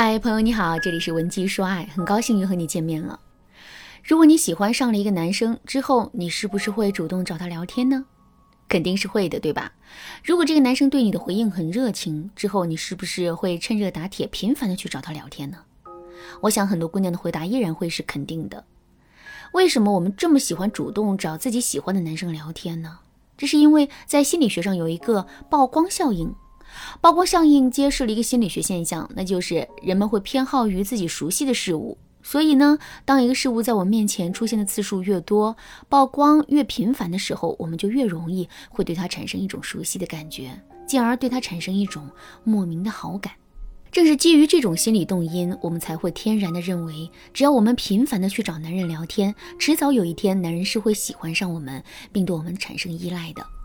嗨，朋友你好，这里是文姬说爱，很高兴又和你见面了。如果你喜欢上了一个男生之后，你是不是会主动找他聊天呢？肯定是会的，对吧？如果这个男生对你的回应很热情，之后你是不是会趁热打铁，频繁的去找他聊天呢？我想很多姑娘的回答依然会是肯定的。为什么我们这么喜欢主动找自己喜欢的男生聊天呢？这是因为在心理学上有一个曝光效应。曝光效应揭示了一个心理学现象，那就是人们会偏好于自己熟悉的事物。所以呢，当一个事物在我面前出现的次数越多，曝光越频繁的时候，我们就越容易会对它产生一种熟悉的感觉，进而对它产生一种莫名的好感。正是基于这种心理动因，我们才会天然的认为，只要我们频繁的去找男人聊天，迟早有一天男人是会喜欢上我们，并对我们产生依赖的。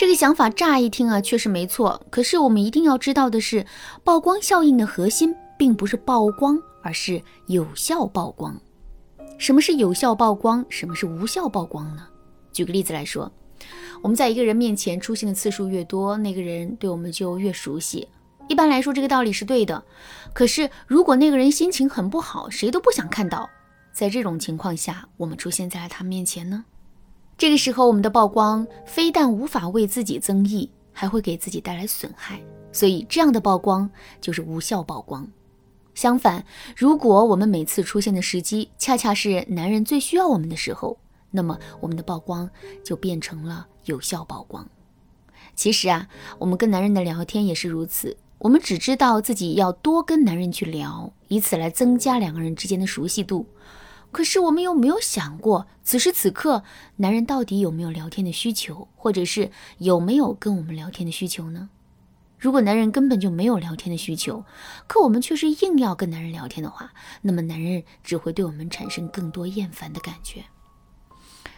这个想法乍一听啊，确实没错。可是我们一定要知道的是，曝光效应的核心并不是曝光，而是有效曝光。什么是有效曝光？什么是无效曝光呢？举个例子来说，我们在一个人面前出现的次数越多，那个人对我们就越熟悉。一般来说，这个道理是对的。可是如果那个人心情很不好，谁都不想看到，在这种情况下，我们出现在了他面前呢？这个时候，我们的曝光非但无法为自己增益，还会给自己带来损害。所以，这样的曝光就是无效曝光。相反，如果我们每次出现的时机恰恰是男人最需要我们的时候，那么我们的曝光就变成了有效曝光。其实啊，我们跟男人的聊天也是如此。我们只知道自己要多跟男人去聊，以此来增加两个人之间的熟悉度。可是我们有没有想过，此时此刻男人到底有没有聊天的需求，或者是有没有跟我们聊天的需求呢？如果男人根本就没有聊天的需求，可我们却是硬要跟男人聊天的话，那么男人只会对我们产生更多厌烦的感觉。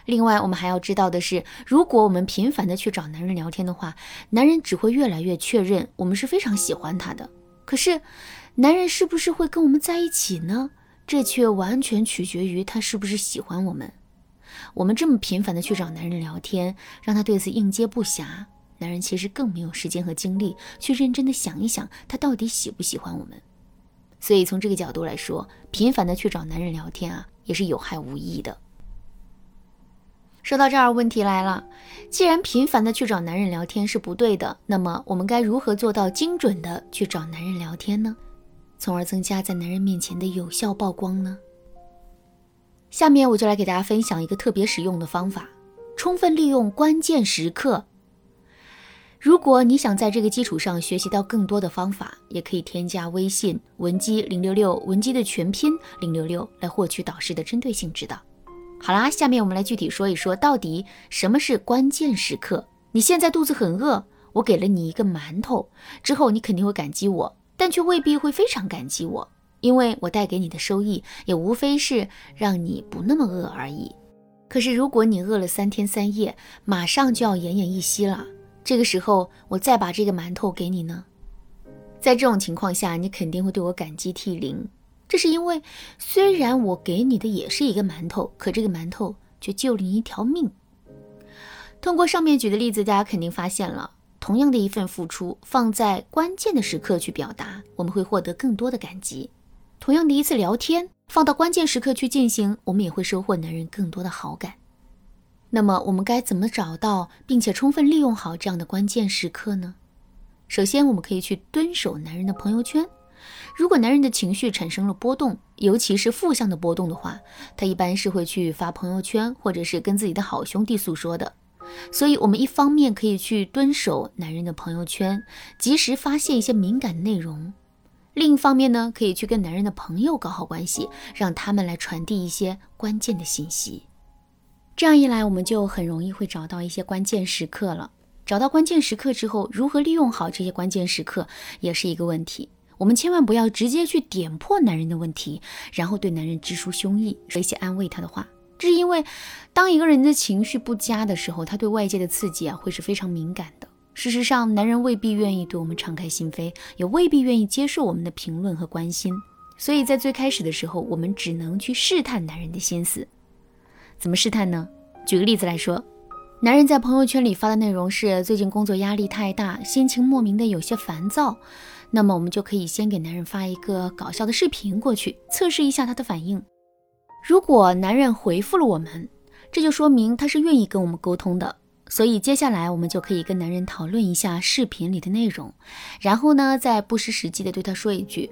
另外，我们还要知道的是，如果我们频繁的去找男人聊天的话，男人只会越来越确认我们是非常喜欢他的。可是，男人是不是会跟我们在一起呢？这却完全取决于他是不是喜欢我们。我们这么频繁的去找男人聊天，让他对此应接不暇，男人其实更没有时间和精力去认真的想一想，他到底喜不喜欢我们。所以从这个角度来说，频繁的去找男人聊天啊，也是有害无益的。说到这儿，问题来了，既然频繁的去找男人聊天是不对的，那么我们该如何做到精准的去找男人聊天呢？从而增加在男人面前的有效曝光呢？下面我就来给大家分享一个特别实用的方法：充分利用关键时刻。如果你想在这个基础上学习到更多的方法，也可以添加微信文姬零六六，文姬的全拼零六六，来获取导师的针对性指导。好啦，下面我们来具体说一说，到底什么是关键时刻？你现在肚子很饿，我给了你一个馒头，之后你肯定会感激我。但却未必会非常感激我，因为我带给你的收益也无非是让你不那么饿而已。可是如果你饿了三天三夜，马上就要奄奄一息了，这个时候我再把这个馒头给你呢？在这种情况下，你肯定会对我感激涕零。这是因为虽然我给你的也是一个馒头，可这个馒头却救了你一条命。通过上面举的例子，大家肯定发现了。同样的一份付出，放在关键的时刻去表达，我们会获得更多的感激；同样的一次聊天，放到关键时刻去进行，我们也会收获男人更多的好感。那么，我们该怎么找到并且充分利用好这样的关键时刻呢？首先，我们可以去蹲守男人的朋友圈。如果男人的情绪产生了波动，尤其是负向的波动的话，他一般是会去发朋友圈，或者是跟自己的好兄弟诉说的。所以，我们一方面可以去蹲守男人的朋友圈，及时发现一些敏感内容；另一方面呢，可以去跟男人的朋友搞好关系，让他们来传递一些关键的信息。这样一来，我们就很容易会找到一些关键时刻了。找到关键时刻之后，如何利用好这些关键时刻，也是一个问题。我们千万不要直接去点破男人的问题，然后对男人直抒胸臆，说一些安慰他的话。这是因为，当一个人的情绪不佳的时候，他对外界的刺激啊会是非常敏感的。事实上，男人未必愿意对我们敞开心扉，也未必愿意接受我们的评论和关心。所以在最开始的时候，我们只能去试探男人的心思。怎么试探呢？举个例子来说，男人在朋友圈里发的内容是最近工作压力太大，心情莫名的有些烦躁，那么我们就可以先给男人发一个搞笑的视频过去，测试一下他的反应。如果男人回复了我们，这就说明他是愿意跟我们沟通的。所以接下来我们就可以跟男人讨论一下视频里的内容，然后呢，再不失时机的对他说一句：“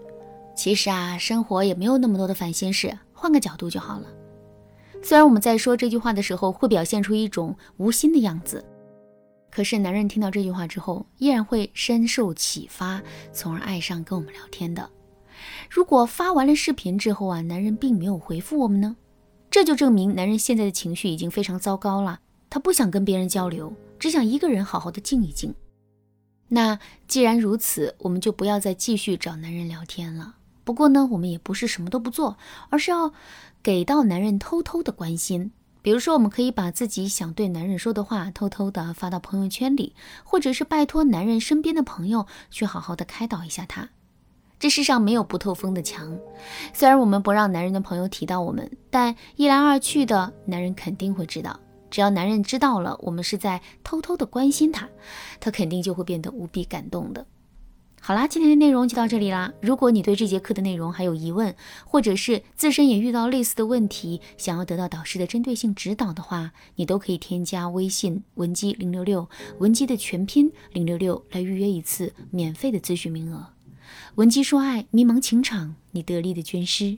其实啊，生活也没有那么多的烦心事，换个角度就好了。”虽然我们在说这句话的时候会表现出一种无心的样子，可是男人听到这句话之后，依然会深受启发，从而爱上跟我们聊天的。如果发完了视频之后啊，男人并没有回复我们呢，这就证明男人现在的情绪已经非常糟糕了。他不想跟别人交流，只想一个人好好的静一静。那既然如此，我们就不要再继续找男人聊天了。不过呢，我们也不是什么都不做，而是要给到男人偷偷的关心。比如说，我们可以把自己想对男人说的话偷偷的发到朋友圈里，或者是拜托男人身边的朋友去好好的开导一下他。这世上没有不透风的墙，虽然我们不让男人的朋友提到我们，但一来二去的，男人肯定会知道。只要男人知道了我们是在偷偷的关心他，他肯定就会变得无比感动的。好啦，今天的内容就到这里啦。如果你对这节课的内容还有疑问，或者是自身也遇到类似的问题，想要得到导师的针对性指导的话，你都可以添加微信文姬零六六，文姬的全拼零六六来预约一次免费的咨询名额。文姬说爱，迷茫情场，你得力的军师。